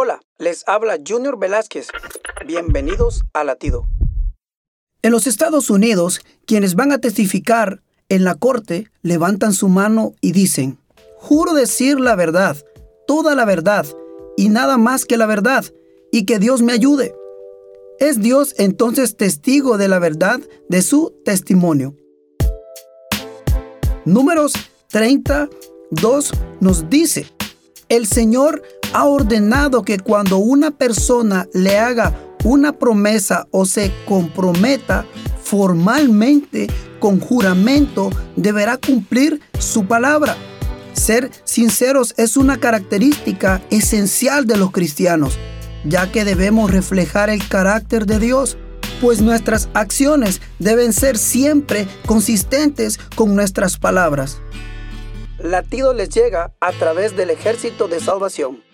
Hola, les habla Junior Velázquez. Bienvenidos a Latido. En los Estados Unidos, quienes van a testificar en la corte levantan su mano y dicen, juro decir la verdad, toda la verdad, y nada más que la verdad, y que Dios me ayude. Es Dios entonces testigo de la verdad de su testimonio. Números 32 nos dice, el Señor ha ordenado que cuando una persona le haga una promesa o se comprometa formalmente con juramento, deberá cumplir su palabra. Ser sinceros es una característica esencial de los cristianos, ya que debemos reflejar el carácter de Dios, pues nuestras acciones deben ser siempre consistentes con nuestras palabras. Latido les llega a través del ejército de salvación.